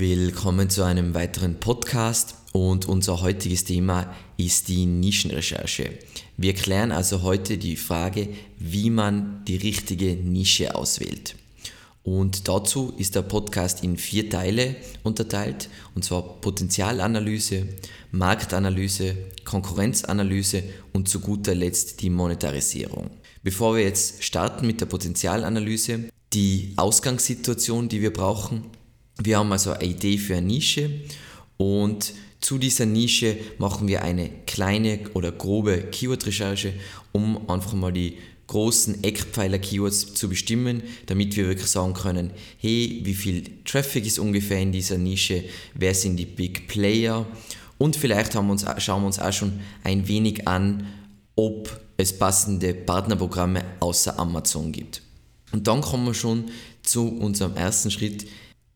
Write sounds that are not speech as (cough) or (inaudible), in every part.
Willkommen zu einem weiteren Podcast und unser heutiges Thema ist die Nischenrecherche. Wir klären also heute die Frage, wie man die richtige Nische auswählt. Und dazu ist der Podcast in vier Teile unterteilt, und zwar Potenzialanalyse, Marktanalyse, Konkurrenzanalyse und zu guter Letzt die Monetarisierung. Bevor wir jetzt starten mit der Potenzialanalyse, die Ausgangssituation, die wir brauchen, wir haben also eine Idee für eine Nische und zu dieser Nische machen wir eine kleine oder grobe Keyword-Recherche, um einfach mal die großen Eckpfeiler-Keywords zu bestimmen, damit wir wirklich sagen können, hey, wie viel Traffic ist ungefähr in dieser Nische, wer sind die Big Player und vielleicht wir uns, schauen wir uns auch schon ein wenig an, ob es passende Partnerprogramme außer Amazon gibt. Und dann kommen wir schon zu unserem ersten Schritt,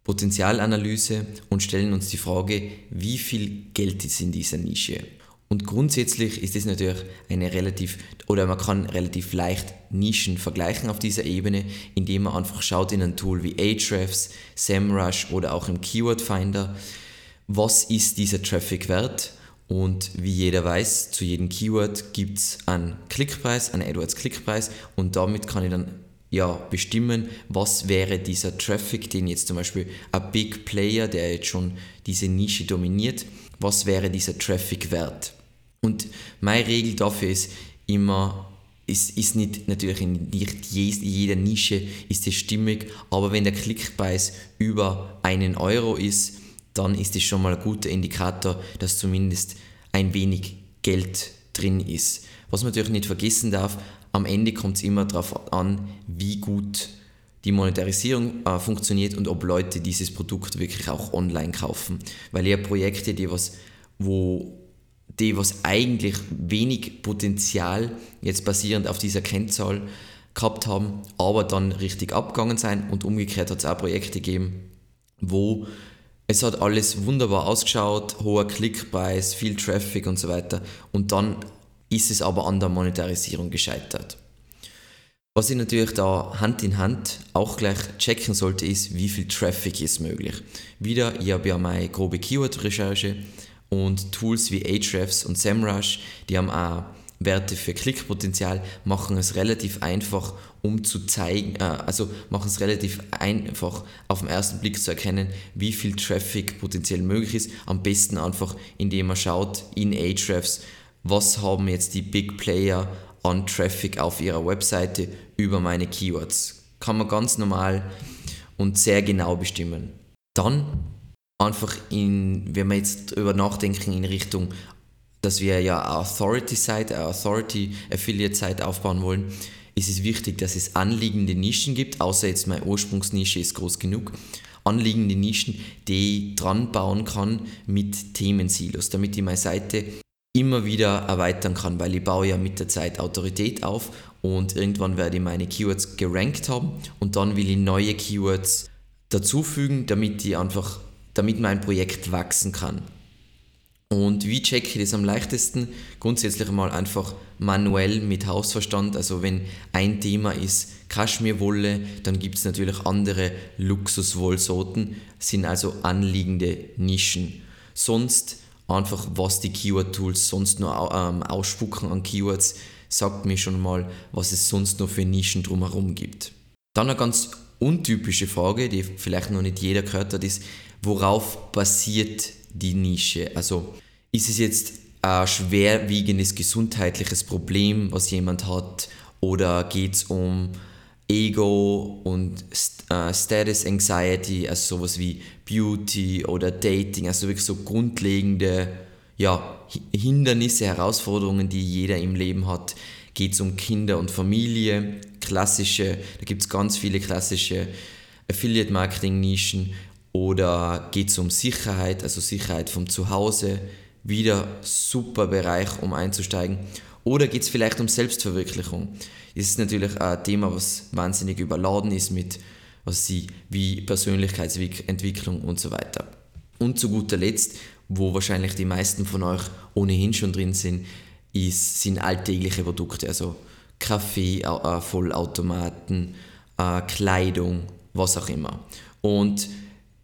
Potenzialanalyse und stellen uns die Frage, wie viel Geld ist in dieser Nische. Und grundsätzlich ist es natürlich eine relativ, oder man kann relativ leicht Nischen vergleichen auf dieser Ebene, indem man einfach schaut in ein Tool wie Ahrefs, SEMrush oder auch im Keyword Finder, was ist dieser Traffic wert und wie jeder weiß, zu jedem Keyword gibt es einen Klickpreis, einen AdWords-Klickpreis und damit kann ich dann ja, bestimmen, was wäre dieser Traffic, den jetzt zum Beispiel ein Big Player, der jetzt schon diese Nische dominiert, was wäre dieser Traffic wert? Und meine Regel dafür ist immer, ist, ist nicht, natürlich in nicht jeder Nische ist es stimmig, aber wenn der Klickpreis über einen Euro ist, dann ist es schon mal ein guter Indikator, dass zumindest ein wenig Geld drin ist. Was man natürlich nicht vergessen darf, am Ende kommt es immer darauf an, wie gut die Monetarisierung äh, funktioniert und ob Leute dieses Produkt wirklich auch online kaufen. Weil ja Projekte, die was, wo die was eigentlich wenig Potenzial jetzt basierend auf dieser Kennzahl gehabt haben, aber dann richtig abgegangen sein und umgekehrt hat es auch Projekte gegeben, wo es hat alles wunderbar ausgeschaut, hoher Klickpreis, viel Traffic und so weiter und dann ist es aber an der Monetarisierung gescheitert. Was ich natürlich da Hand in Hand auch gleich checken sollte, ist, wie viel Traffic ist möglich. Wieder, ich habe ja meine grobe Keyword-Recherche und Tools wie Ahrefs und SEMrush, die haben auch Werte für Klickpotenzial, machen es relativ einfach, um zu zeigen, äh, also machen es relativ einfach auf den ersten Blick zu erkennen, wie viel Traffic potenziell möglich ist. Am besten einfach, indem man schaut in Ahrefs, was haben jetzt die Big Player an Traffic auf ihrer Webseite über meine Keywords. Kann man ganz normal und sehr genau bestimmen. Dann einfach in, wenn wir jetzt darüber nachdenken in Richtung, dass wir ja eine Authority-Site, eine Authority-Affiliate-Site aufbauen wollen, ist es wichtig, dass es anliegende Nischen gibt, außer jetzt meine Ursprungsnische ist groß genug, anliegende Nischen, die ich dran bauen kann mit Themensilos, damit ich meine Seite immer wieder erweitern kann, weil ich baue ja mit der Zeit Autorität auf und irgendwann werde ich meine Keywords gerankt haben und dann will ich neue Keywords dazufügen, damit ich einfach, damit mein Projekt wachsen kann. Und wie checke ich das am leichtesten? Grundsätzlich mal einfach manuell mit Hausverstand. Also wenn ein Thema ist Kaschmirwolle, dann gibt es natürlich andere Luxuswollsorten, sind also anliegende Nischen. Sonst einfach, was die Keyword-Tools sonst noch ähm, ausspucken an Keywords, sagt mir schon mal, was es sonst noch für Nischen drumherum gibt. Dann eine ganz untypische Frage, die vielleicht noch nicht jeder gehört hat, ist, worauf basiert die Nische? Also ist es jetzt ein schwerwiegendes gesundheitliches Problem, was jemand hat, oder geht es um Ego und äh, Status Anxiety, also sowas wie Beauty oder Dating, also wirklich so grundlegende ja, Hindernisse, Herausforderungen, die jeder im Leben hat. Geht es um Kinder und Familie, klassische, da gibt es ganz viele klassische Affiliate-Marketing-Nischen oder geht es um Sicherheit, also Sicherheit vom Zuhause, wieder super Bereich, um einzusteigen. Oder geht es vielleicht um Selbstverwirklichung? Das ist natürlich ein Thema, was wahnsinnig überladen ist mit was sie wie Persönlichkeitsentwicklung und so weiter. Und zu guter Letzt, wo wahrscheinlich die meisten von euch ohnehin schon drin sind, ist, sind alltägliche Produkte, also Kaffee, äh, Vollautomaten, äh, Kleidung, was auch immer. Und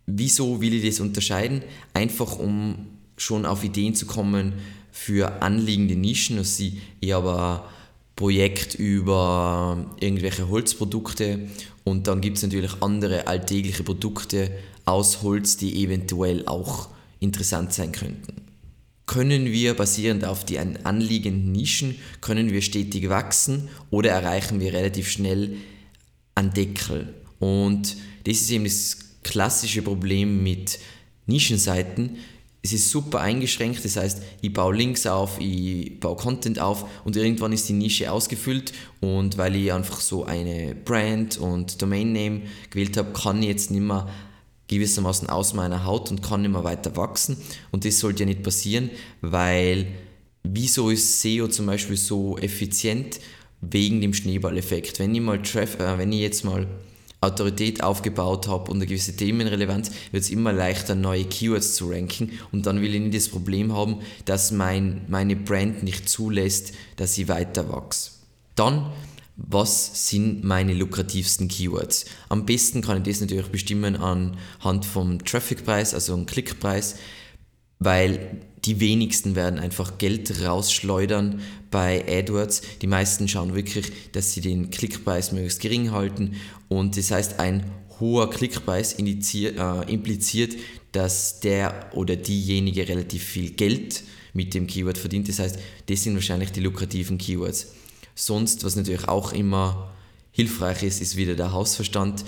wieso will ich das unterscheiden? Einfach um schon auf Ideen zu kommen für anliegende Nischen. Also ich habe ein Projekt über irgendwelche Holzprodukte und dann gibt es natürlich andere alltägliche Produkte aus Holz, die eventuell auch interessant sein könnten. Können wir basierend auf den anliegenden Nischen, können wir stetig wachsen oder erreichen wir relativ schnell einen Deckel? Und das ist eben das klassische Problem mit Nischenseiten. Es ist super eingeschränkt, das heißt, ich baue Links auf, ich baue Content auf und irgendwann ist die Nische ausgefüllt und weil ich einfach so eine Brand und Domain Name gewählt habe, kann ich jetzt nicht mehr gewissermaßen aus meiner Haut und kann nicht mehr weiter wachsen. Und das sollte ja nicht passieren, weil wieso ist SEO zum Beispiel so effizient? Wegen dem Schneeballeffekt. Wenn ich, mal äh, wenn ich jetzt mal Autorität aufgebaut habe und eine gewisse Themenrelevanz, wird es immer leichter, neue Keywords zu ranken. Und dann will ich nicht das Problem haben, dass mein, meine Brand nicht zulässt, dass ich weiter wachse. Dann was sind meine lukrativsten Keywords. Am besten kann ich das natürlich bestimmen anhand vom Trafficpreis, also einem Klickpreis, weil die wenigsten werden einfach Geld rausschleudern bei AdWords. Die meisten schauen wirklich, dass sie den Klickpreis möglichst gering halten und das heißt, ein hoher Klickpreis äh, impliziert, dass der oder diejenige relativ viel Geld mit dem Keyword verdient. Das heißt, das sind wahrscheinlich die lukrativen Keywords. Sonst, was natürlich auch immer hilfreich ist, ist wieder der Hausverstand.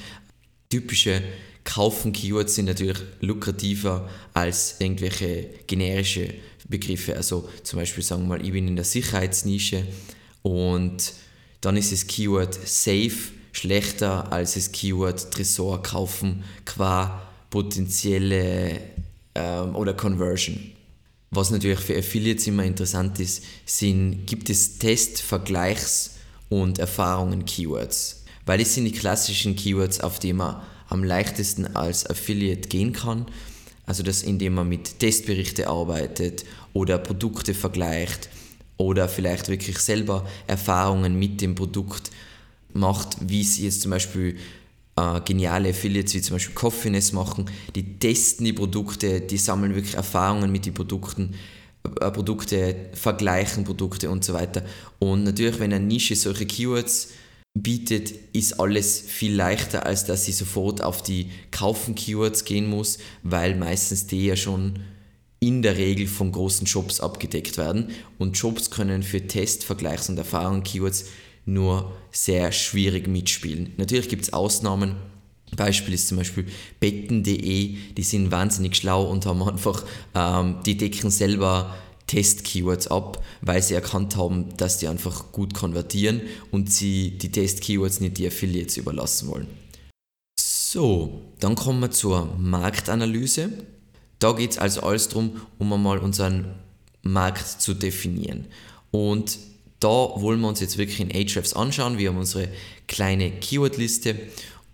Typische Kaufen-Keywords sind natürlich lukrativer als irgendwelche generische Begriffe. Also zum Beispiel sagen wir mal, ich bin in der Sicherheitsnische und dann ist das Keyword Safe schlechter als das Keyword Tresor kaufen qua potenzielle ähm, oder Conversion. Was natürlich für Affiliates immer interessant ist, sind, gibt es Test-, Vergleichs- und Erfahrungen-Keywords. Weil es sind die klassischen Keywords, auf die man am leichtesten als Affiliate gehen kann. Also das, indem man mit Testberichte arbeitet oder Produkte vergleicht oder vielleicht wirklich selber Erfahrungen mit dem Produkt macht, wie es jetzt zum Beispiel äh, geniale Affiliates wie zum Beispiel Coffeeness machen, die testen die Produkte, die sammeln wirklich Erfahrungen mit den Produkten, äh, Produkte, vergleichen Produkte und so weiter. Und natürlich, wenn eine Nische solche Keywords bietet, ist alles viel leichter, als dass sie sofort auf die Kaufen-Keywords gehen muss, weil meistens die ja schon in der Regel von großen Shops abgedeckt werden. Und Shops können für Test-, Vergleichs- und Erfahrungen-Keywords nur sehr schwierig mitspielen. Natürlich gibt es Ausnahmen. Beispiel ist zum Beispiel betten.de, die sind wahnsinnig schlau und haben einfach, ähm, die decken selber Test-Keywords ab, weil sie erkannt haben, dass die einfach gut konvertieren und sie die Test-Keywords nicht die Affiliates überlassen wollen. So, dann kommen wir zur Marktanalyse. Da geht es also alles darum, um einmal unseren Markt zu definieren. Und da wollen wir uns jetzt wirklich in Ahrefs anschauen. Wir haben unsere kleine Keywordliste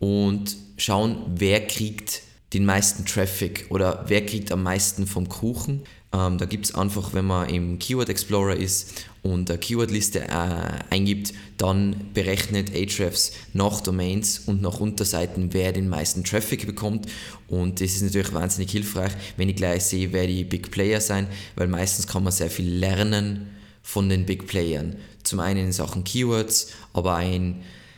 und schauen, wer kriegt den meisten Traffic oder wer kriegt am meisten vom Kuchen. Ähm, da gibt es einfach, wenn man im Keyword Explorer ist und eine Keywordliste äh, eingibt, dann berechnet Ahrefs nach Domains und nach Unterseiten, wer den meisten Traffic bekommt. Und das ist natürlich wahnsinnig hilfreich, wenn ich gleich sehe, wer die Big Player sein, weil meistens kann man sehr viel lernen von den Big Playern. Zum einen in Sachen Keywords, aber auch in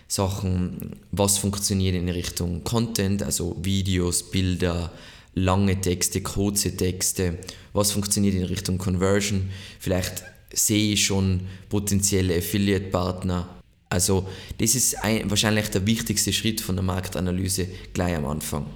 Sachen, was funktioniert in Richtung Content, also Videos, Bilder, lange Texte, kurze Texte, was funktioniert in Richtung Conversion. Vielleicht sehe ich schon potenzielle Affiliate-Partner. Also das ist ein, wahrscheinlich der wichtigste Schritt von der Marktanalyse gleich am Anfang.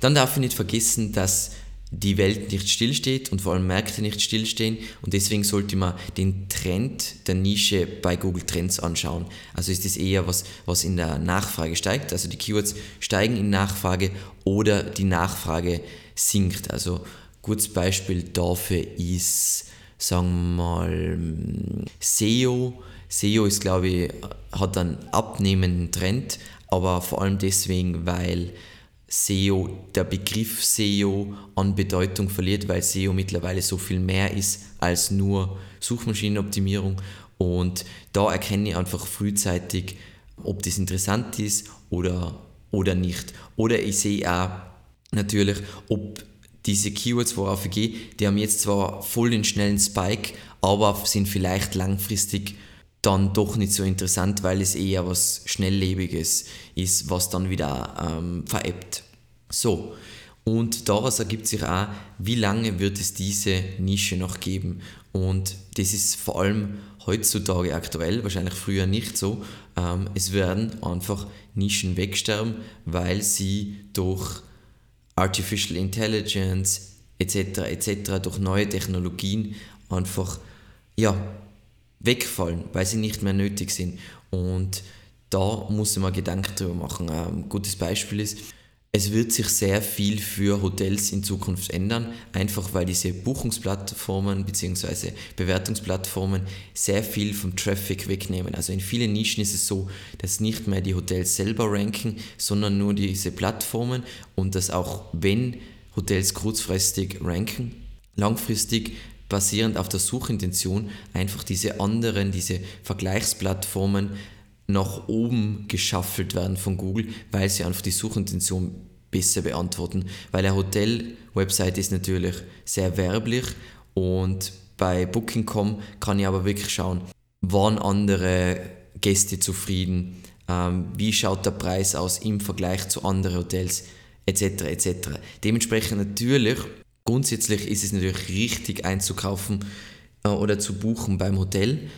Dann darf ich nicht vergessen, dass die Welt nicht stillsteht und vor allem Märkte nicht stillstehen und deswegen sollte man den Trend der Nische bei Google Trends anschauen. Also ist das eher was, was in der Nachfrage steigt, also die Keywords steigen in Nachfrage oder die Nachfrage sinkt. Also gutes Beispiel dafür ist, sagen wir mal, SEO. SEO ist, glaube ich, hat einen abnehmenden Trend, aber vor allem deswegen, weil SEO, der Begriff SEO an Bedeutung verliert, weil SEO mittlerweile so viel mehr ist als nur Suchmaschinenoptimierung. Und da erkenne ich einfach frühzeitig, ob das interessant ist oder, oder nicht. Oder ich sehe auch, natürlich, ob diese Keywords, worauf ich gehe, die haben jetzt zwar voll den schnellen Spike, aber sind vielleicht langfristig dann doch nicht so interessant, weil es eher was Schnelllebiges ist, was dann wieder ähm, veräppt. So, und daraus ergibt sich auch, wie lange wird es diese Nische noch geben. Und das ist vor allem heutzutage aktuell, wahrscheinlich früher nicht so. Ähm, es werden einfach Nischen wegsterben, weil sie durch Artificial Intelligence etc. etc. durch neue Technologien einfach ja, wegfallen, weil sie nicht mehr nötig sind. Und da muss man Gedanken drüber machen. Ein gutes Beispiel ist, es wird sich sehr viel für Hotels in Zukunft ändern, einfach weil diese Buchungsplattformen bzw. Bewertungsplattformen sehr viel vom Traffic wegnehmen. Also in vielen Nischen ist es so, dass nicht mehr die Hotels selber ranken, sondern nur diese Plattformen und dass auch wenn Hotels kurzfristig ranken, langfristig basierend auf der Suchintention einfach diese anderen, diese Vergleichsplattformen nach oben geschaffelt werden von Google, weil sie einfach die Suchintention besser beantworten. Weil eine Hotel-Website ist natürlich sehr werblich und bei Booking.com kann ich aber wirklich schauen, waren andere Gäste zufrieden, ähm, wie schaut der Preis aus im Vergleich zu anderen Hotels etc. etc. Dementsprechend natürlich, grundsätzlich ist es natürlich richtig einzukaufen äh, oder zu buchen beim Hotel,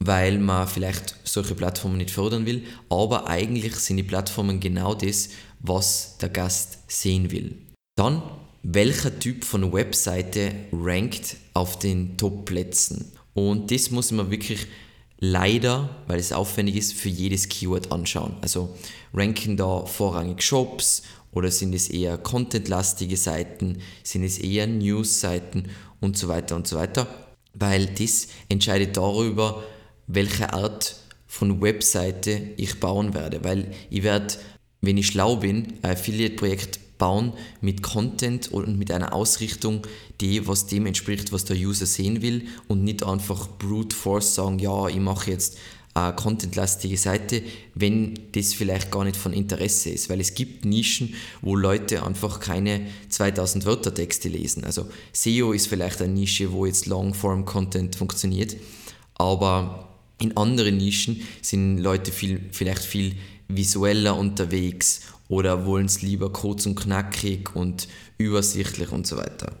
weil man vielleicht solche Plattformen nicht fördern will, aber eigentlich sind die Plattformen genau das, was der Gast sehen will. Dann, welcher Typ von Webseite rankt auf den Top-Plätzen? Und das muss man wirklich leider, weil es aufwendig ist, für jedes Keyword anschauen. Also ranken da vorrangig Shops oder sind es eher contentlastige Seiten, sind es eher News-Seiten? Und so weiter und so weiter, weil das entscheidet darüber, welche Art von Webseite ich bauen werde, weil ich werde, wenn ich schlau bin, ein Affiliate-Projekt bauen mit Content und mit einer Ausrichtung, die was dem entspricht, was der User sehen will und nicht einfach brute force sagen, ja, ich mache jetzt eine contentlastige Seite, wenn das vielleicht gar nicht von Interesse ist, weil es gibt Nischen, wo Leute einfach keine 2000 Wörter Texte lesen. Also SEO ist vielleicht eine Nische, wo jetzt Longform Content funktioniert, aber in anderen Nischen sind Leute viel, vielleicht viel visueller unterwegs oder wollen es lieber kurz und knackig und übersichtlich und so weiter.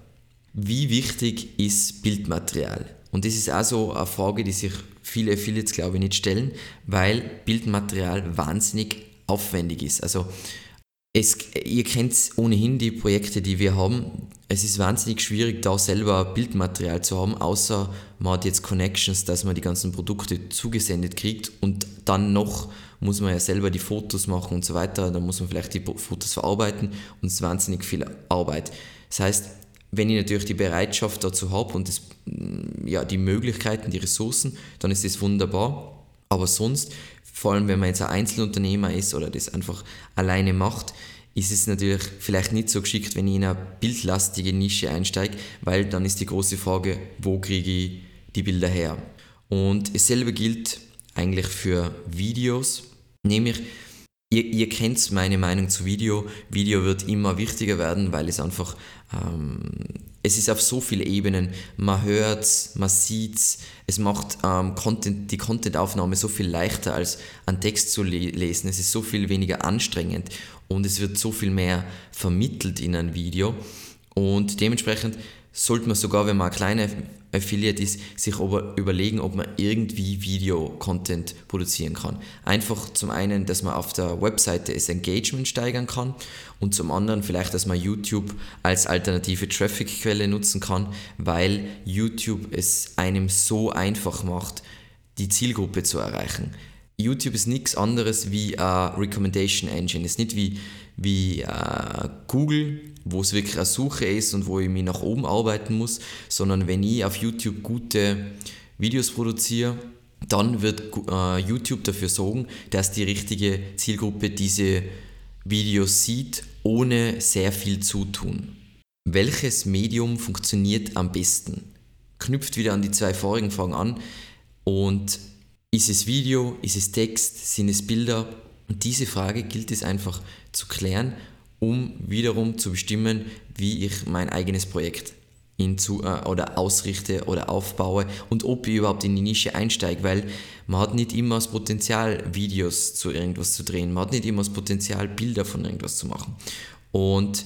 Wie wichtig ist Bildmaterial? Und das ist auch so eine Frage, die sich viele Affiliates, glaube ich, nicht stellen, weil Bildmaterial wahnsinnig aufwendig ist. Also es, ihr kennt ohnehin die Projekte, die wir haben. Es ist wahnsinnig schwierig, da selber Bildmaterial zu haben, außer man hat jetzt Connections, dass man die ganzen Produkte zugesendet kriegt und dann noch muss man ja selber die Fotos machen und so weiter. Dann muss man vielleicht die Fotos verarbeiten und es ist wahnsinnig viel Arbeit. Das heißt, wenn ich natürlich die Bereitschaft dazu habe und das, ja, die Möglichkeiten, die Ressourcen, dann ist das wunderbar. Aber sonst, vor allem wenn man jetzt ein Einzelunternehmer ist oder das einfach alleine macht, ist es natürlich vielleicht nicht so geschickt, wenn ich in eine bildlastige Nische einsteige, weil dann ist die große Frage, wo kriege ich die Bilder her? Und dasselbe gilt eigentlich für Videos, nämlich Ihr, ihr kennt meine Meinung zu Video. Video wird immer wichtiger werden, weil es einfach, ähm, es ist auf so vielen Ebenen. Man hört man sieht es, es macht ähm, Content, die Contentaufnahme so viel leichter als einen Text zu le lesen. Es ist so viel weniger anstrengend und es wird so viel mehr vermittelt in ein Video. Und dementsprechend sollte man sogar, wenn man ein kleiner Affiliate ist, sich überlegen, ob man irgendwie Video-Content produzieren kann. Einfach zum einen, dass man auf der Webseite das Engagement steigern kann und zum anderen vielleicht, dass man YouTube als alternative Traffic-Quelle nutzen kann, weil YouTube es einem so einfach macht, die Zielgruppe zu erreichen. YouTube ist nichts anderes wie eine Recommendation Engine. Es ist nicht wie, wie äh, Google, wo es wirklich eine Suche ist und wo ich mich nach oben arbeiten muss, sondern wenn ich auf YouTube gute Videos produziere, dann wird äh, YouTube dafür sorgen, dass die richtige Zielgruppe diese Videos sieht, ohne sehr viel zu tun. Welches Medium funktioniert am besten? Knüpft wieder an die zwei vorigen Fragen an und ist es Video, ist es Text, sind es Bilder? Und diese Frage gilt es einfach zu klären um wiederum zu bestimmen, wie ich mein eigenes Projekt hinzu, äh, oder ausrichte oder aufbaue und ob ich überhaupt in die Nische einsteige, weil man hat nicht immer das Potenzial, Videos zu irgendwas zu drehen, man hat nicht immer das Potenzial, Bilder von irgendwas zu machen. Und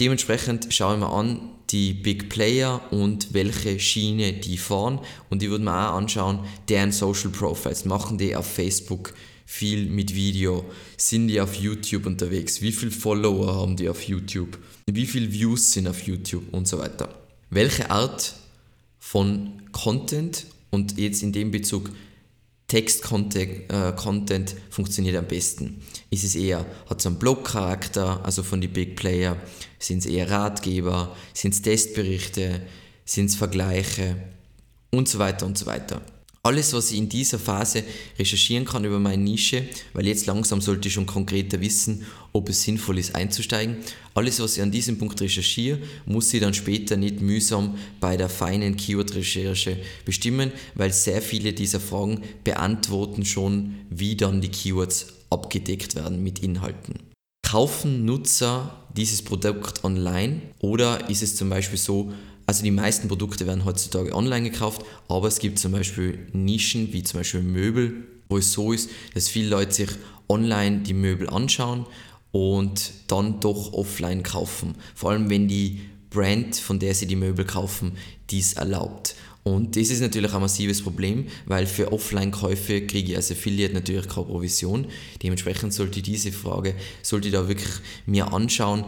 dementsprechend schaue ich mir an, die Big Player und welche Schiene die fahren. Und ich würde mir auch anschauen, deren Social Profiles, machen die auf Facebook viel mit Video, sind die auf YouTube unterwegs, wie viele Follower haben die auf YouTube, wie viele Views sind auf YouTube und so weiter welche Art von Content und jetzt in dem Bezug Text-Content äh, Content funktioniert am besten? Ist es eher, hat es einen Blog-Charakter, also von den Big Player? Sind es eher Ratgeber? Sind es Testberichte? Sind es Vergleiche? Und so weiter und so weiter alles, was ich in dieser Phase recherchieren kann über meine Nische, weil jetzt langsam sollte ich schon konkreter wissen, ob es sinnvoll ist einzusteigen. Alles, was ich an diesem Punkt recherchiere, muss ich dann später nicht mühsam bei der feinen Keyword-Recherche bestimmen, weil sehr viele dieser Fragen beantworten schon, wie dann die Keywords abgedeckt werden mit Inhalten. Kaufen Nutzer dieses Produkt online oder ist es zum Beispiel so, also die meisten Produkte werden heutzutage online gekauft, aber es gibt zum Beispiel Nischen wie zum Beispiel Möbel, wo es so ist, dass viele Leute sich online die Möbel anschauen und dann doch offline kaufen. Vor allem wenn die Brand, von der sie die Möbel kaufen, dies erlaubt. Und das ist natürlich ein massives Problem, weil für Offline-Käufe kriege ich als Affiliate natürlich keine Provision. Dementsprechend sollte diese Frage, sollte ich da wirklich mir anschauen,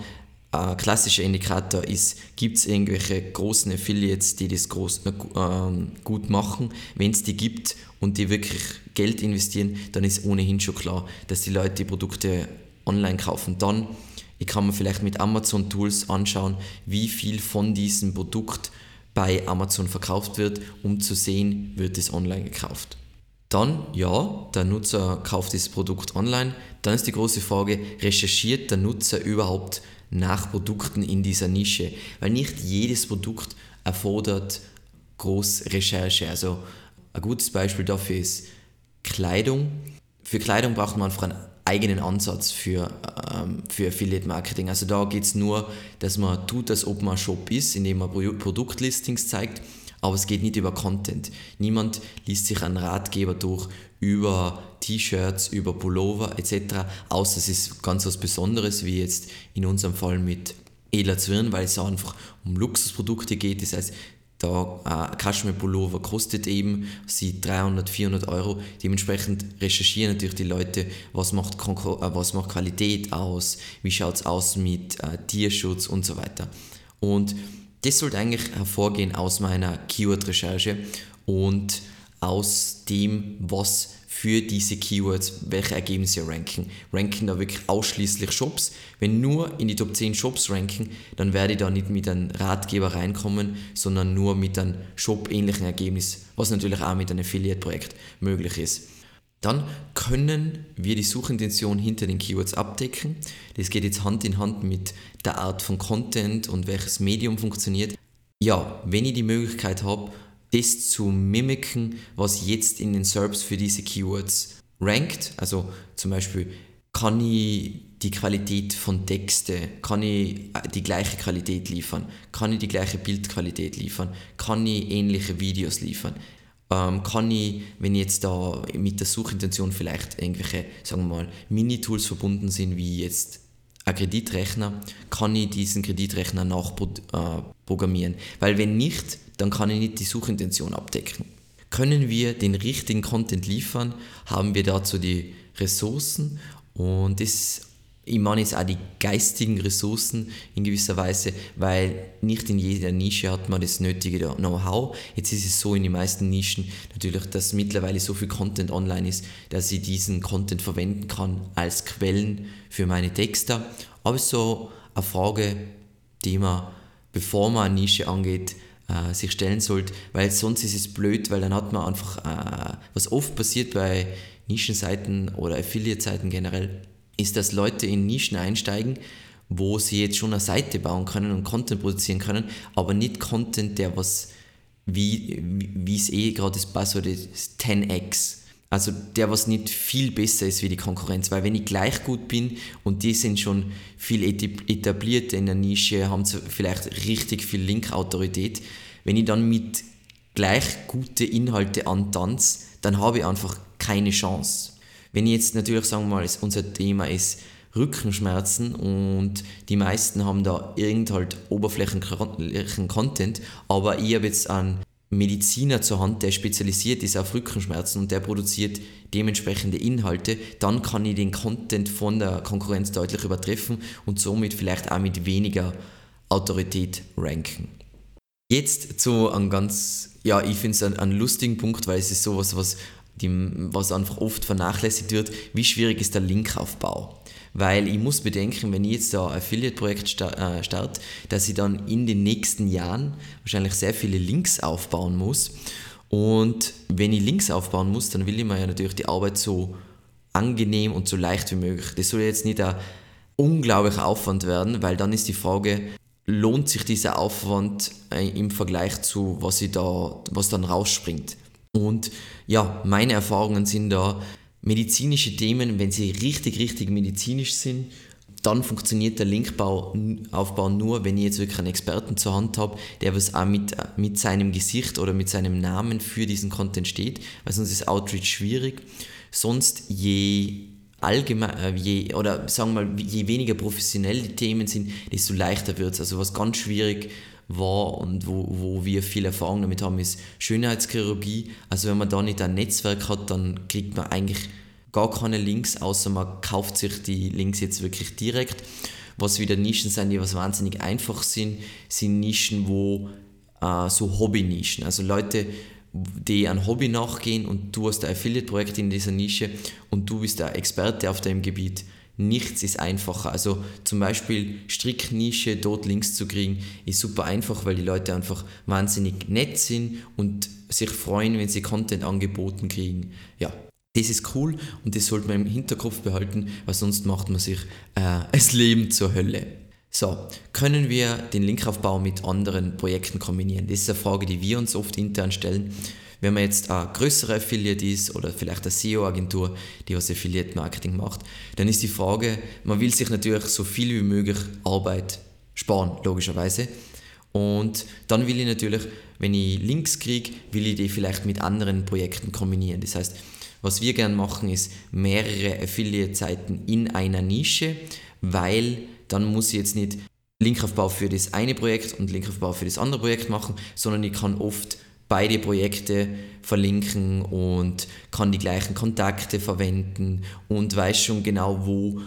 ein klassischer Indikator ist, gibt es irgendwelche großen Affiliates, die das groß, äh, gut machen. Wenn es die gibt und die wirklich Geld investieren, dann ist ohnehin schon klar, dass die Leute die Produkte online kaufen. Dann ich kann mir vielleicht mit Amazon Tools anschauen, wie viel von diesem Produkt bei Amazon verkauft wird, um zu sehen, wird es online gekauft. Dann, ja, der Nutzer kauft dieses Produkt online. Dann ist die große Frage, recherchiert der Nutzer überhaupt nach Produkten in dieser Nische, weil nicht jedes Produkt erfordert groß Recherche. Also ein gutes Beispiel dafür ist Kleidung. Für Kleidung braucht man einfach einen eigenen Ansatz für, ähm, für Affiliate Marketing. Also da geht es nur, dass man tut, als ob man Shop ist, indem man Produktlistings zeigt aber es geht nicht über Content. Niemand liest sich einen Ratgeber durch über T-Shirts, über Pullover etc., außer es ist ganz was Besonderes, wie jetzt in unserem Fall mit Ela Zwirn, weil es einfach um Luxusprodukte geht. Das heißt, da äh, Cashmere Pullover kostet eben sie 300, 400 Euro. Dementsprechend recherchieren natürlich die Leute, was macht, äh, was macht Qualität aus, wie schaut es aus mit äh, Tierschutz und so weiter. Und das sollte eigentlich hervorgehen aus meiner Keyword-Recherche und aus dem, was für diese Keywords, welche Ergebnisse ranken. Ranken da wirklich ausschließlich Shops. Wenn nur in die Top 10 Shops ranken, dann werde ich da nicht mit einem Ratgeber reinkommen, sondern nur mit einem Shop-ähnlichen Ergebnis, was natürlich auch mit einem Affiliate-Projekt möglich ist. Dann können wir die Suchintention hinter den Keywords abdecken. Das geht jetzt Hand in Hand mit der Art von Content und welches Medium funktioniert. Ja, wenn ich die Möglichkeit habe, das zu mimiken, was jetzt in den SERPs für diese Keywords rankt, also zum Beispiel kann ich die Qualität von Texte, kann ich die gleiche Qualität liefern, kann ich die gleiche Bildqualität liefern, kann ich ähnliche Videos liefern? Ähm, kann ich, wenn jetzt da mit der Suchintention vielleicht irgendwelche, sagen wir mal, Mini-Tools verbunden sind, wie jetzt ein Kreditrechner, kann ich diesen Kreditrechner nachprogrammieren. Äh, Weil wenn nicht, dann kann ich nicht die Suchintention abdecken. Können wir den richtigen Content liefern, haben wir dazu die Ressourcen und das ich meine jetzt auch die geistigen Ressourcen in gewisser Weise, weil nicht in jeder Nische hat man das nötige Know-how. Jetzt ist es so in den meisten Nischen natürlich, dass mittlerweile so viel Content online ist, dass ich diesen Content verwenden kann als Quellen für meine Texte. Aber so eine Frage, die man, bevor man eine Nische angeht, äh, sich stellen sollte, weil sonst ist es blöd, weil dann hat man einfach, äh, was oft passiert bei Nischenseiten oder Affiliate-Seiten generell, ist, dass Leute in Nischen einsteigen, wo sie jetzt schon eine Seite bauen können und Content produzieren können, aber nicht Content, der was, wie, wie es eh gerade das Buzzword ist, 10x. Also der, was nicht viel besser ist wie die Konkurrenz. Weil wenn ich gleich gut bin und die sind schon viel etabliert in der Nische, haben vielleicht richtig viel Link-Autorität, wenn ich dann mit gleich gute Inhalte antanze, dann habe ich einfach keine Chance. Wenn ich jetzt natürlich sagen wir mal, unser Thema ist Rückenschmerzen und die meisten haben da irgend halt oberflächlichen Content, aber ich habe jetzt einen Mediziner zur Hand, der spezialisiert ist auf Rückenschmerzen und der produziert dementsprechende Inhalte, dann kann ich den Content von der Konkurrenz deutlich übertreffen und somit vielleicht auch mit weniger Autorität ranken. Jetzt zu einem ganz, ja, ich finde es einen, einen lustigen Punkt, weil es ist sowas, was, die, was einfach oft vernachlässigt wird. Wie schwierig ist der Linkaufbau? Weil ich muss bedenken, wenn ich jetzt da ein Affiliate-Projekt äh, starte, dass ich dann in den nächsten Jahren wahrscheinlich sehr viele Links aufbauen muss. Und wenn ich Links aufbauen muss, dann will ich mir ja natürlich die Arbeit so angenehm und so leicht wie möglich. Das soll jetzt nicht ein unglaublicher Aufwand werden, weil dann ist die Frage, lohnt sich dieser Aufwand äh, im Vergleich zu was ich da, was dann rausspringt. Und ja, meine Erfahrungen sind da, medizinische Themen, wenn sie richtig, richtig medizinisch sind, dann funktioniert der Linkaufbau nur, wenn ich jetzt wirklich einen Experten zur Hand habe, der was auch mit, mit seinem Gesicht oder mit seinem Namen für diesen Content steht, weil sonst ist Outreach schwierig. Sonst je allgemein, äh, je, oder sagen wir mal, je weniger professionell die Themen sind, desto leichter wird es. Also was ganz schwierig war und wo, wo wir viel Erfahrung damit haben, ist Schönheitschirurgie. Also wenn man da nicht ein Netzwerk hat, dann kriegt man eigentlich gar keine Links, außer man kauft sich die Links jetzt wirklich direkt. Was wieder Nischen sind, die was wahnsinnig einfach sind, sind Nischen, wo äh, so Hobby-Nischen, also Leute, die ein Hobby nachgehen und du hast ein Affiliate-Projekt in dieser Nische und du bist der Experte auf deinem Gebiet nichts ist einfacher. Also zum Beispiel Stricknische dort Links zu kriegen, ist super einfach, weil die Leute einfach wahnsinnig nett sind und sich freuen, wenn sie Content angeboten kriegen. Ja, das ist cool und das sollte man im Hinterkopf behalten, weil sonst macht man sich äh, (laughs) das Leben zur Hölle. So, können wir den Linkaufbau mit anderen Projekten kombinieren? Das ist eine Frage, die wir uns oft intern stellen. Wenn man jetzt ein größere Affiliate ist oder vielleicht eine SEO-Agentur, die was Affiliate-Marketing macht, dann ist die Frage, man will sich natürlich so viel wie möglich Arbeit sparen, logischerweise. Und dann will ich natürlich, wenn ich Links kriege, will ich die vielleicht mit anderen Projekten kombinieren. Das heißt, was wir gerne machen, ist mehrere Affiliate-Seiten in einer Nische, weil dann muss ich jetzt nicht Linkaufbau für das eine Projekt und Linkaufbau für das andere Projekt machen, sondern ich kann oft beide Projekte verlinken und kann die gleichen Kontakte verwenden und weiß schon genau, wo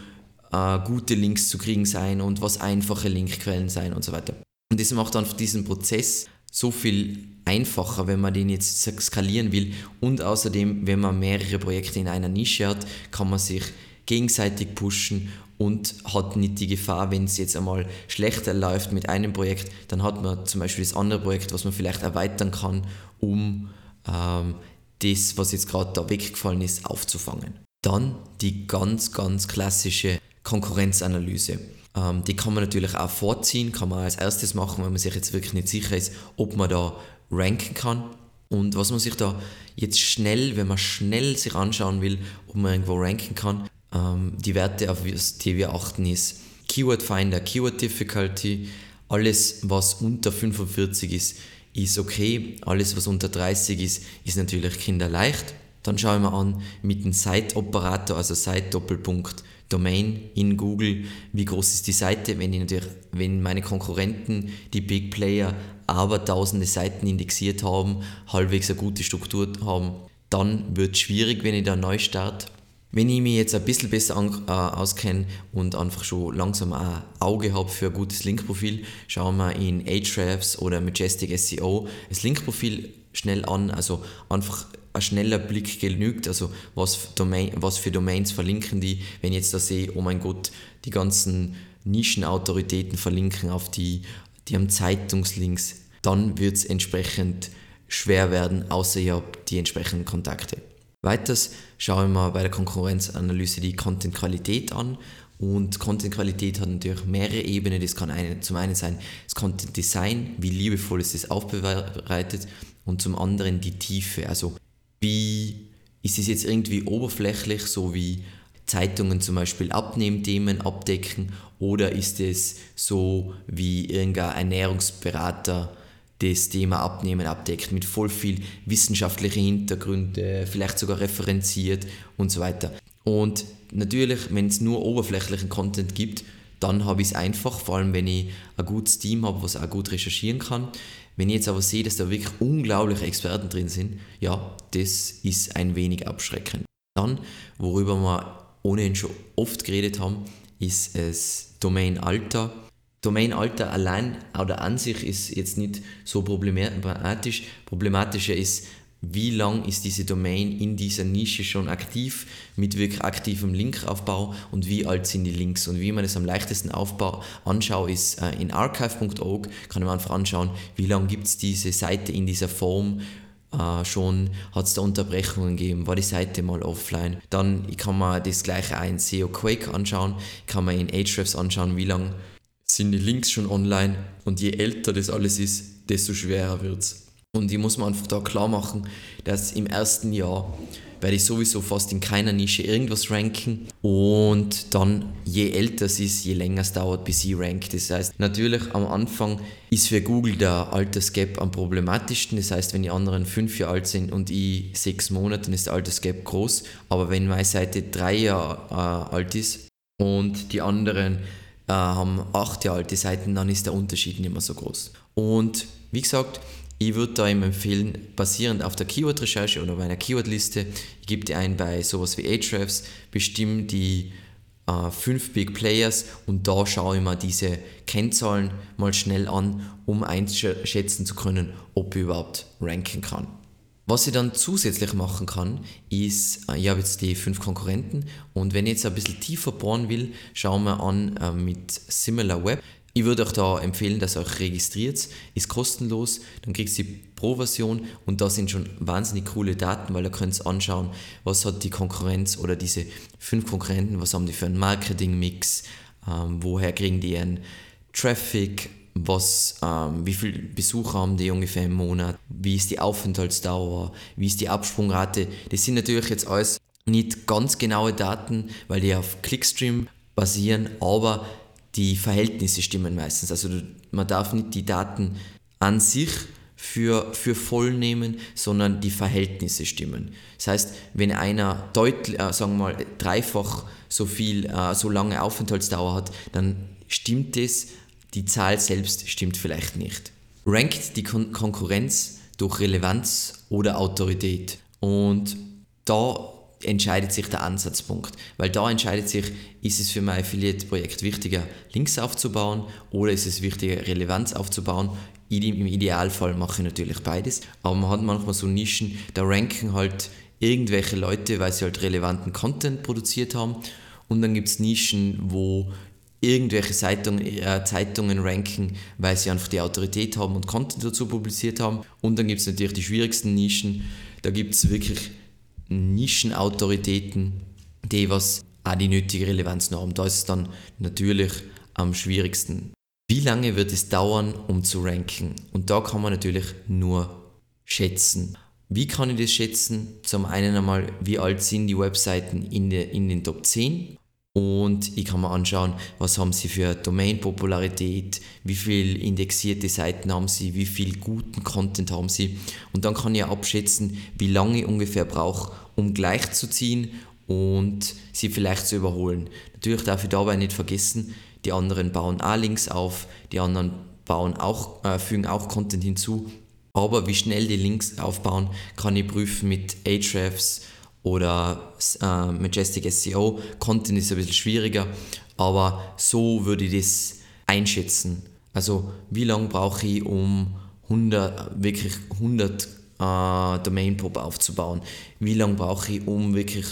äh, gute Links zu kriegen sein und was einfache Linkquellen sein und so weiter. Und das macht dann diesen Prozess so viel einfacher, wenn man den jetzt skalieren will. Und außerdem, wenn man mehrere Projekte in einer Nische hat, kann man sich gegenseitig pushen und hat nicht die Gefahr, wenn es jetzt einmal schlechter läuft mit einem Projekt, dann hat man zum Beispiel das andere Projekt, was man vielleicht erweitern kann, um ähm, das, was jetzt gerade da weggefallen ist, aufzufangen. Dann die ganz, ganz klassische Konkurrenzanalyse. Ähm, die kann man natürlich auch vorziehen, kann man als erstes machen, wenn man sich jetzt wirklich nicht sicher ist, ob man da ranken kann. Und was man sich da jetzt schnell, wenn man schnell sich anschauen will, ob man irgendwo ranken kann, ähm, die Werte, auf die wir achten, ist Keyword Finder, Keyword Difficulty, alles was unter 45 ist, ist okay, alles was unter 30 ist, ist natürlich kinderleicht. Dann schauen wir an mit dem Site-Operator, also Site-Doppelpunkt Domain in Google, wie groß ist die Seite, wenn, die natürlich, wenn meine Konkurrenten, die Big Player, aber tausende Seiten indexiert haben, halbwegs eine gute Struktur haben, dann wird es schwierig, wenn ich da neu starte. Wenn ich mich jetzt ein bisschen besser an, äh, auskenne und einfach schon langsam ein Auge habe für ein gutes Linkprofil, schauen wir in Ahrefs oder Majestic SEO das Linkprofil schnell an. Also einfach ein schneller Blick genügt. Also was, Domain, was für Domains verlinken die. Wenn ich jetzt da sehe, oh mein Gott, die ganzen Nischenautoritäten verlinken auf die, die haben Zeitungslinks, dann wird es entsprechend schwer werden, außer ihr habt die entsprechenden Kontakte. Weiters schauen wir bei der Konkurrenzanalyse die Content-Qualität an. Und Content-Qualität hat natürlich mehrere Ebenen. Das kann eine, zum einen sein das Content-Design, wie liebevoll ist das aufbereitet. Und zum anderen die Tiefe, also wie ist es jetzt irgendwie oberflächlich, so wie Zeitungen zum Beispiel Abnehmthemen abdecken oder ist es so wie irgendein Ernährungsberater das Thema Abnehmen abdeckt mit voll viel wissenschaftlichen Hintergründen, vielleicht sogar referenziert und so weiter. Und natürlich, wenn es nur oberflächlichen Content gibt, dann habe ich es einfach, vor allem wenn ich ein gutes Team habe, was auch gut recherchieren kann. Wenn ich jetzt aber sehe, dass da wirklich unglaubliche Experten drin sind, ja, das ist ein wenig abschreckend. Dann, worüber wir ohnehin schon oft geredet haben, ist es Domain-Alter. Domain-Alter allein oder an sich ist jetzt nicht so problematisch. Problematischer ist, wie lang ist diese Domain in dieser Nische schon aktiv mit wirklich aktivem Linkaufbau und wie alt sind die Links und wie man das am leichtesten aufbau, anschaut ist äh, in archive.org kann man einfach anschauen, wie lange gibt es diese Seite in dieser Form äh, schon, hat es da Unterbrechungen gegeben, war die Seite mal offline. Dann kann man das gleiche in SEO Quake anschauen, kann man in Ahrefs anschauen, wie lange sind die Links schon online und je älter das alles ist, desto schwerer wird es. Und ich muss mir einfach da klar machen, dass im ersten Jahr werde ich sowieso fast in keiner Nische irgendwas ranken. Und dann, je älter es ist, je länger es dauert, bis ich rank. Das heißt, natürlich am Anfang ist für Google der Altersgap am problematischsten. Das heißt, wenn die anderen fünf Jahre alt sind und ich sechs Monate, dann ist der Altersgap groß. Aber wenn meine Seite drei Jahre äh, alt ist und die anderen haben acht Jahre alte Seiten, dann ist der Unterschied nicht mehr so groß. Und wie gesagt, ich würde da ihm empfehlen, basierend auf der Keyword-Recherche oder bei einer Keyword-Liste, ich gebe die ein bei sowas wie Ahrefs, bestimme die äh, fünf Big Players und da schaue ich mir diese Kennzahlen mal schnell an, um einschätzen zu können, ob ich überhaupt ranken kann. Was ich dann zusätzlich machen kann, ist, äh, ich habe jetzt die fünf Konkurrenten und wenn ich jetzt ein bisschen tiefer bohren will, schauen wir an äh, mit SimilarWeb. Ich würde euch da empfehlen, dass ihr euch registriert. Ist kostenlos, dann kriegt ihr die Pro-Version und da sind schon wahnsinnig coole Daten, weil ihr könnt anschauen, was hat die Konkurrenz oder diese fünf Konkurrenten, was haben die für einen Marketing-Mix, ähm, woher kriegen die ihren Traffic, was, ähm, wie viele Besucher haben die ungefähr im Monat, wie ist die Aufenthaltsdauer, wie ist die Absprungrate. Das sind natürlich jetzt alles nicht ganz genaue Daten, weil die auf Clickstream basieren, aber die Verhältnisse stimmen meistens. Also man darf nicht die Daten an sich für, für voll nehmen, sondern die Verhältnisse stimmen. Das heißt, wenn einer deutlich, äh, sagen wir mal, dreifach so viel, äh, so lange Aufenthaltsdauer hat, dann stimmt es, die Zahl selbst stimmt vielleicht nicht. Rankt die Kon Konkurrenz durch Relevanz oder Autorität. Und da entscheidet sich der Ansatzpunkt. Weil da entscheidet sich, ist es für mein Affiliate-Projekt wichtiger, Links aufzubauen oder ist es wichtiger, Relevanz aufzubauen. Im Idealfall mache ich natürlich beides, aber man hat manchmal so Nischen, da ranken halt irgendwelche Leute, weil sie halt relevanten Content produziert haben und dann gibt es Nischen, wo irgendwelche Zeitungen, äh, Zeitungen ranken, weil sie einfach die Autorität haben und Content dazu publiziert haben. Und dann gibt es natürlich die schwierigsten Nischen. Da gibt es wirklich Nischenautoritäten, die was auch die nötige Relevanz haben. Da ist es dann natürlich am schwierigsten. Wie lange wird es dauern, um zu ranken? Und da kann man natürlich nur schätzen. Wie kann ich das schätzen? Zum einen einmal, wie alt sind die Webseiten in, der, in den Top 10 und ich kann mir anschauen, was haben sie für Domain-Popularität, wie viel indexierte Seiten haben sie, wie viel guten Content haben sie. Und dann kann ich abschätzen, wie lange ich ungefähr brauche, um gleichzuziehen und sie vielleicht zu überholen. Natürlich darf ich dabei nicht vergessen, die anderen bauen auch Links auf, die anderen bauen auch, äh, fügen auch Content hinzu. Aber wie schnell die Links aufbauen, kann ich prüfen mit Ahrefs, oder äh, Majestic SEO. Content ist ein bisschen schwieriger, aber so würde ich das einschätzen. Also wie lange brauche ich, um 100, wirklich 100 äh, Domain-Pop aufzubauen? Wie lange brauche ich, um wirklich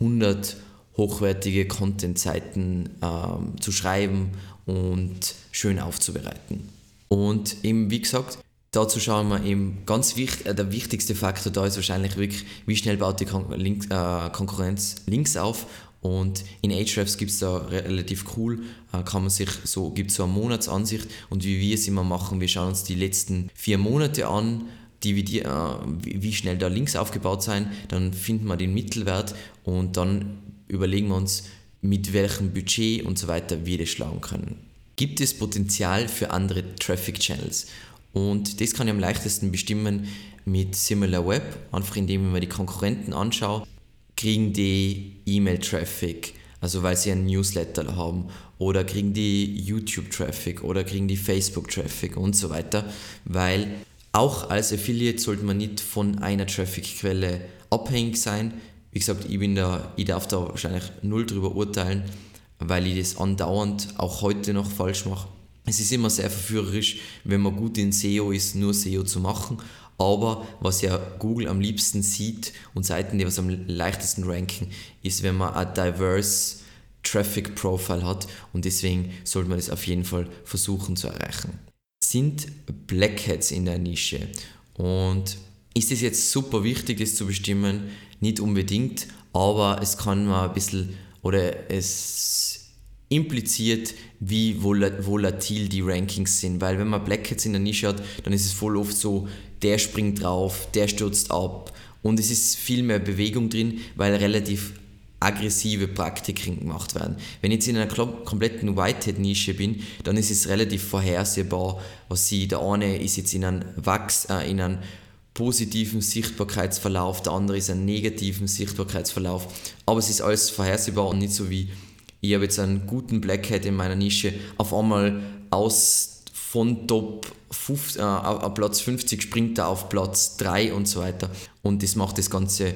100 hochwertige Content-Seiten äh, zu schreiben und schön aufzubereiten? Und eben, wie gesagt, dazu schauen wir eben ganz wichtig, äh, der wichtigste Faktor da ist wahrscheinlich wirklich, wie schnell baut die Kon Link, äh, Konkurrenz Links auf. Und in Ahrefs gibt es da relativ cool, äh, kann man sich so, gibt so eine Monatsansicht und wie wir es immer machen, wir schauen uns die letzten vier Monate an, dividi- äh, wie schnell da Links aufgebaut sein, dann finden wir den Mittelwert und dann überlegen wir uns, mit welchem Budget und so weiter wir das schlagen können. Gibt es Potenzial für andere Traffic Channels? Und das kann ich am leichtesten bestimmen mit SimilarWeb, einfach indem ich mir die Konkurrenten anschaue, kriegen die E-Mail-Traffic, also weil sie einen Newsletter haben, oder kriegen die YouTube-Traffic oder kriegen die Facebook-Traffic und so weiter, weil auch als Affiliate sollte man nicht von einer Traffic-Quelle abhängig sein. Wie gesagt, ich, bin da, ich darf da wahrscheinlich null drüber urteilen, weil ich das andauernd auch heute noch falsch mache. Es ist immer sehr verführerisch, wenn man gut in SEO ist, nur SEO zu machen. Aber was ja Google am liebsten sieht und Seiten, die was am leichtesten ranken, ist, wenn man ein diverse Traffic Profile hat und deswegen sollte man das auf jeden Fall versuchen zu erreichen. Sind Blackheads in der Nische und ist es jetzt super wichtig, das zu bestimmen? Nicht unbedingt, aber es kann mal ein bisschen oder es impliziert, wie volatil die Rankings sind. Weil wenn man Black Hats in der Nische hat, dann ist es voll oft so, der springt drauf, der stürzt ab und es ist viel mehr Bewegung drin, weil relativ aggressive Praktiken gemacht werden. Wenn ich jetzt in einer kompletten Whitehead-Nische bin, dann ist es relativ vorhersehbar, was sie, der eine ist jetzt in einem Wachs, äh, in einem positiven Sichtbarkeitsverlauf, der andere ist in einem negativen Sichtbarkeitsverlauf, aber es ist alles vorhersehbar und nicht so wie ich habe jetzt einen guten Black Hat in meiner Nische, auf einmal aus von Top 50, äh, Platz 50 springt er auf Platz 3 und so weiter. Und das macht das Ganze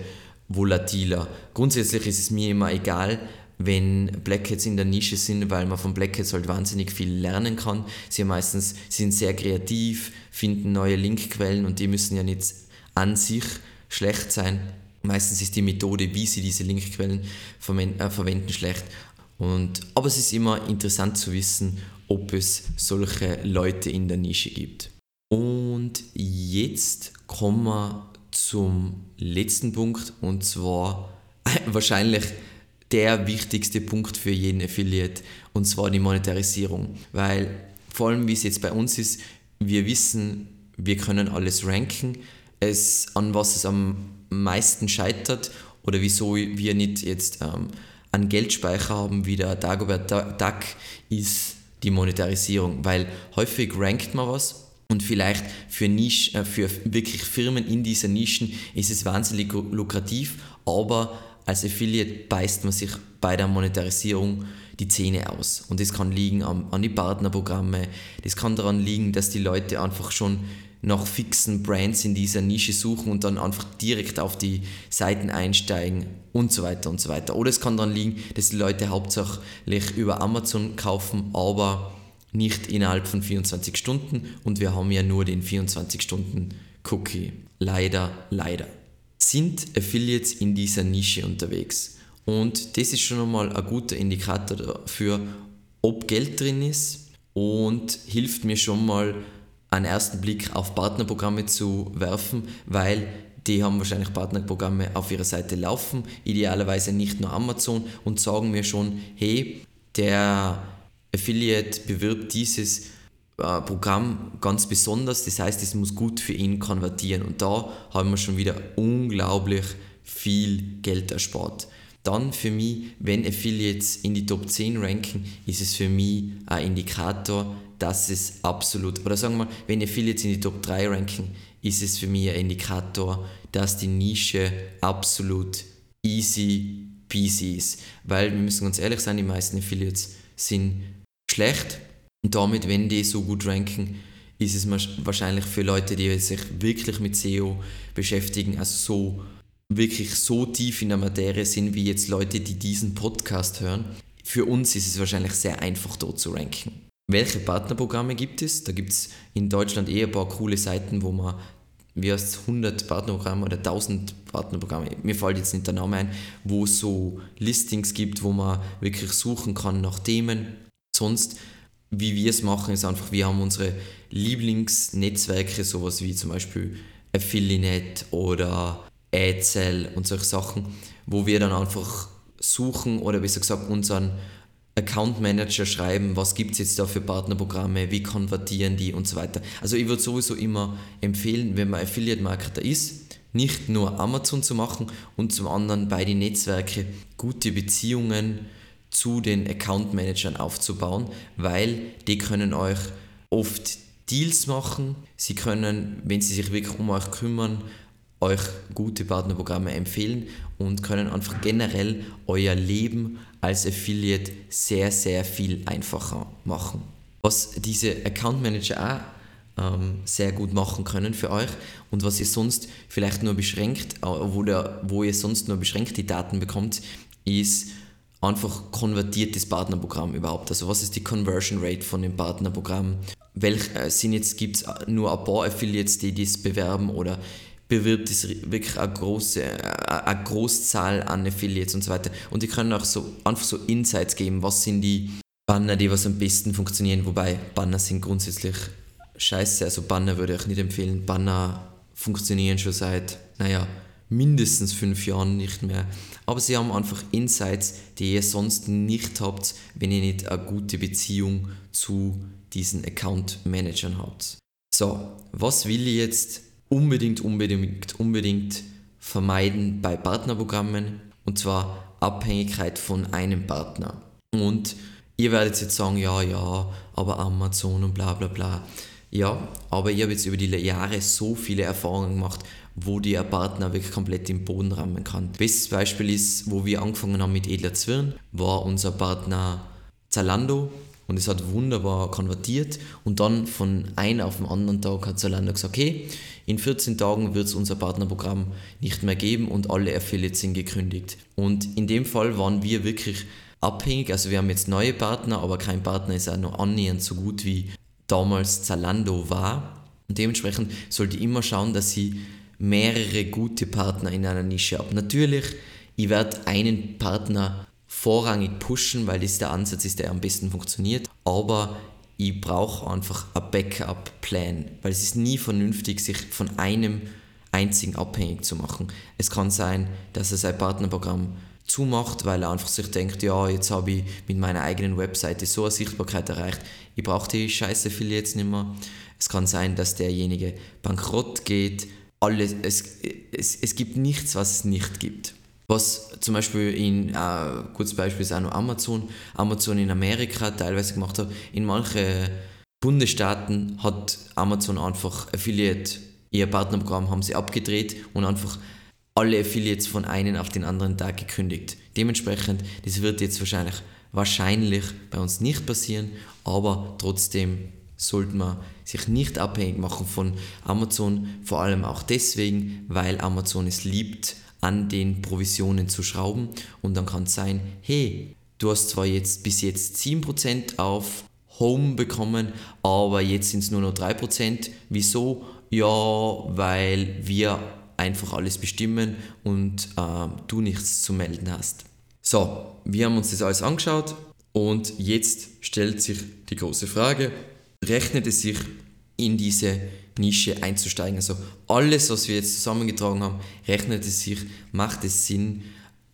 volatiler. Grundsätzlich ist es mir immer egal, wenn Black Hats in der Nische sind, weil man von Black Hats halt wahnsinnig viel lernen kann. Sie meistens sind sehr kreativ, finden neue Linkquellen und die müssen ja nicht an sich schlecht sein. Meistens ist die Methode, wie sie diese Linkquellen äh, verwenden, schlecht. Und, aber es ist immer interessant zu wissen, ob es solche Leute in der Nische gibt. Und jetzt kommen wir zum letzten Punkt und zwar (laughs) wahrscheinlich der wichtigste Punkt für jeden Affiliate und zwar die Monetarisierung. Weil vor allem wie es jetzt bei uns ist, wir wissen, wir können alles ranken, es, an was es am meisten scheitert oder wieso wir nicht jetzt ähm, an Geldspeicher haben wie der Dagobert Duck, ist die Monetarisierung, weil häufig rankt man was und vielleicht für, Nisch, äh, für wirklich Firmen in dieser Nischen ist es wahnsinnig lukrativ, aber als Affiliate beißt man sich bei der Monetarisierung die Zähne aus. Und das kann liegen an, an die Partnerprogramme, das kann daran liegen, dass die Leute einfach schon nach fixen Brands in dieser Nische suchen und dann einfach direkt auf die Seiten einsteigen und so weiter und so weiter. Oder es kann daran liegen, dass die Leute hauptsächlich über Amazon kaufen, aber nicht innerhalb von 24 Stunden und wir haben ja nur den 24 Stunden Cookie. Leider, leider. Sind Affiliates in dieser Nische unterwegs? Und das ist schon einmal ein guter Indikator dafür, ob Geld drin ist und hilft mir schon mal einen ersten Blick auf Partnerprogramme zu werfen, weil die haben wahrscheinlich Partnerprogramme auf ihrer Seite laufen, idealerweise nicht nur Amazon und sagen mir schon, hey, der Affiliate bewirbt dieses äh, Programm ganz besonders, das heißt, es muss gut für ihn konvertieren und da haben wir schon wieder unglaublich viel Geld erspart. Dann für mich, wenn Affiliates in die Top 10 ranken, ist es für mich ein Indikator, dass es absolut, oder sagen wir, wenn Affiliates in die Top 3 ranken, ist es für mich ein Indikator, dass die Nische absolut easy peasy ist. Weil wir müssen ganz ehrlich sein, die meisten Affiliates sind schlecht und damit, wenn die so gut ranken, ist es wahrscheinlich für Leute, die sich wirklich mit SEO beschäftigen, also so wirklich so tief in der Materie sind wie jetzt Leute, die diesen Podcast hören. Für uns ist es wahrscheinlich sehr einfach dort zu ranken. Welche Partnerprogramme gibt es? Da gibt es in Deutschland eher ein paar coole Seiten, wo man wie heißt 100 Partnerprogramme oder 1000 Partnerprogramme, mir fällt jetzt nicht der Name ein, wo es so Listings gibt, wo man wirklich suchen kann nach Themen. Sonst, wie wir es machen, ist einfach, wir haben unsere Lieblingsnetzwerke, sowas wie zum Beispiel Affiliate oder Adcell und solche Sachen, wo wir dann einfach suchen oder besser gesagt unseren Account Manager schreiben, was gibt es jetzt da für Partnerprogramme, wie konvertieren die und so weiter. Also ich würde sowieso immer empfehlen, wenn man Affiliate Marketer ist, nicht nur Amazon zu machen und zum anderen bei den Netzwerken gute Beziehungen zu den Account Managern aufzubauen, weil die können euch oft Deals machen, sie können, wenn sie sich wirklich um euch kümmern, euch gute Partnerprogramme empfehlen und können einfach generell euer Leben als Affiliate sehr, sehr viel einfacher machen. Was diese Account Manager auch ähm, sehr gut machen können für euch und was ihr sonst vielleicht nur beschränkt, äh, wo, der, wo ihr sonst nur beschränkt die Daten bekommt, ist einfach konvertiertes Partnerprogramm überhaupt. Also was ist die Conversion Rate von dem Partnerprogramm? Welch äh, sind jetzt gibt es nur ein paar Affiliates, die das bewerben oder bewirbt es wirklich eine große, eine Großzahl an Affiliates und so weiter. Und die können auch so einfach so Insights geben, was sind die Banner, die was am besten funktionieren, wobei Banner sind grundsätzlich scheiße, also Banner würde ich nicht empfehlen. Banner funktionieren schon seit, naja, mindestens fünf Jahren nicht mehr. Aber sie haben einfach Insights, die ihr sonst nicht habt, wenn ihr nicht eine gute Beziehung zu diesen Account Managern habt. So, was will ich jetzt unbedingt, unbedingt, unbedingt vermeiden bei Partnerprogrammen und zwar Abhängigkeit von einem Partner. Und ihr werdet jetzt sagen, ja, ja, aber Amazon und bla bla bla. Ja, aber ich habe jetzt über die Jahre so viele Erfahrungen gemacht, wo der Partner wirklich komplett im Boden rammen kann. Bestes Beispiel ist, wo wir angefangen haben mit Edler Zwirn, war unser Partner Zalando und es hat wunderbar konvertiert und dann von einem auf den anderen Tag hat Zalando gesagt, okay, in 14 Tagen wird es unser Partnerprogramm nicht mehr geben und alle Affiliates sind gekündigt. Und in dem Fall waren wir wirklich abhängig, also wir haben jetzt neue Partner, aber kein Partner ist auch noch annähernd so gut wie damals Zalando war. Und dementsprechend sollte ich immer schauen, dass sie mehrere gute Partner in einer Nische haben. Natürlich, ich werde einen Partner vorrangig pushen, weil das der Ansatz ist, der am besten funktioniert. Aber ich brauche einfach ein Backup-Plan, weil es ist nie vernünftig, sich von einem einzigen abhängig zu machen. Es kann sein, dass er sein Partnerprogramm zumacht, weil er einfach sich denkt, ja, jetzt habe ich mit meiner eigenen Webseite so eine Sichtbarkeit erreicht, ich brauche die scheiße viel jetzt nicht mehr. Es kann sein, dass derjenige bankrott geht. Alles, es, es, es gibt nichts, was es nicht gibt. Was zum Beispiel in, äh, gutes Beispiel ist auch noch Amazon, Amazon in Amerika teilweise gemacht hat. In manchen Bundesstaaten hat Amazon einfach Affiliate, ihr Partnerprogramm haben sie abgedreht und einfach alle Affiliates von einem auf den anderen Tag gekündigt. Dementsprechend, das wird jetzt wahrscheinlich, wahrscheinlich bei uns nicht passieren, aber trotzdem sollte man sich nicht abhängig machen von Amazon, vor allem auch deswegen, weil Amazon es liebt, an den Provisionen zu schrauben und dann kann es sein, hey, du hast zwar jetzt bis jetzt 7% auf Home bekommen, aber jetzt sind es nur noch 3%. Wieso? Ja, weil wir einfach alles bestimmen und äh, du nichts zu melden hast. So, wir haben uns das alles angeschaut und jetzt stellt sich die große Frage, rechnet es sich in diese Nische einzusteigen. Also alles, was wir jetzt zusammengetragen haben, rechnet es sich, macht es Sinn.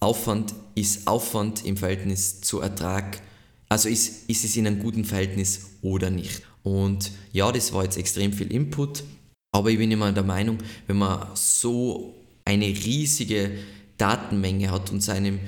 Aufwand ist Aufwand im Verhältnis zu Ertrag. Also ist, ist es in einem guten Verhältnis oder nicht. Und ja, das war jetzt extrem viel Input, aber ich bin immer der Meinung, wenn man so eine riesige Datenmenge hat und seinem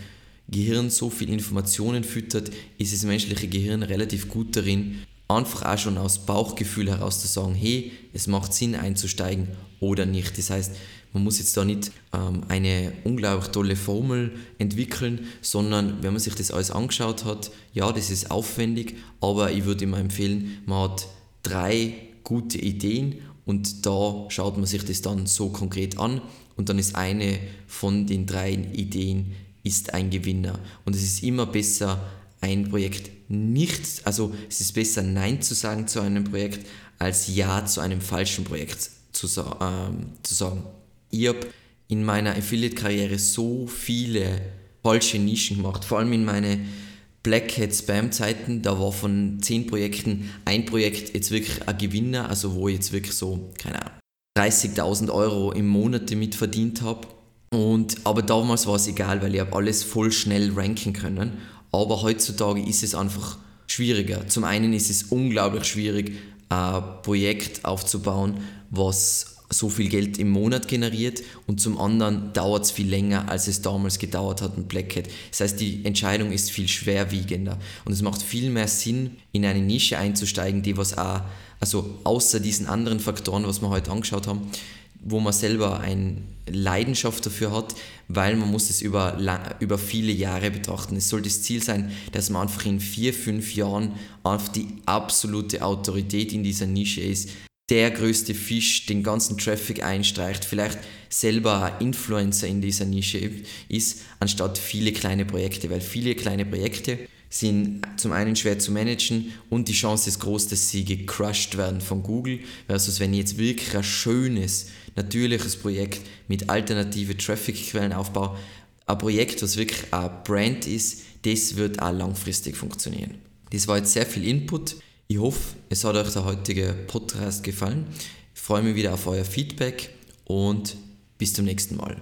Gehirn so viel Informationen füttert, ist das menschliche Gehirn relativ gut darin, einfach auch schon aus Bauchgefühl heraus zu sagen, hey, es macht Sinn einzusteigen oder nicht. Das heißt, man muss jetzt da nicht ähm, eine unglaublich tolle Formel entwickeln, sondern wenn man sich das alles angeschaut hat, ja, das ist aufwendig, aber ich würde immer empfehlen, man hat drei gute Ideen und da schaut man sich das dann so konkret an und dann ist eine von den drei Ideen ist ein Gewinner. Und es ist immer besser, ein Projekt nicht, also es ist besser Nein zu sagen zu einem Projekt, als Ja zu einem falschen Projekt zu, ähm, zu sagen. Ich habe in meiner Affiliate-Karriere so viele falsche Nischen gemacht, vor allem in meine Black Hat Spam Zeiten, da war von zehn Projekten ein Projekt jetzt wirklich ein Gewinner, also wo ich jetzt wirklich so, keine Ahnung, 30.000 Euro im Monat damit verdient habe. Und, aber damals war es egal, weil ich habe alles voll schnell ranken können Aber heutzutage ist es einfach schwieriger. Zum einen ist es unglaublich schwierig, ein Projekt aufzubauen, was so viel Geld im Monat generiert und zum anderen dauert es viel länger, als es damals gedauert hat mit Black Hat. Das heißt, die Entscheidung ist viel schwerwiegender und es macht viel mehr Sinn, in eine Nische einzusteigen, die was auch, also außer diesen anderen Faktoren, was wir heute angeschaut haben, wo man selber eine Leidenschaft dafür hat, weil man muss es über, über viele Jahre betrachten. Es soll das Ziel sein, dass man einfach in vier, fünf Jahren einfach die absolute Autorität in dieser Nische ist, der größte Fisch den ganzen Traffic einstreicht, vielleicht selber Influencer in dieser Nische ist, anstatt viele kleine Projekte, weil viele kleine Projekte sind zum einen schwer zu managen und die Chance ist groß, dass sie gecrushed werden von Google, versus wenn ich jetzt wirklich ein schönes, natürliches Projekt mit alternative Traffic-Quellen aufbaue, ein Projekt, was wirklich ein Brand ist, das wird auch langfristig funktionieren. Das war jetzt sehr viel Input. Ich hoffe, es hat euch der heutige Podcast gefallen. Ich freue mich wieder auf euer Feedback und bis zum nächsten Mal.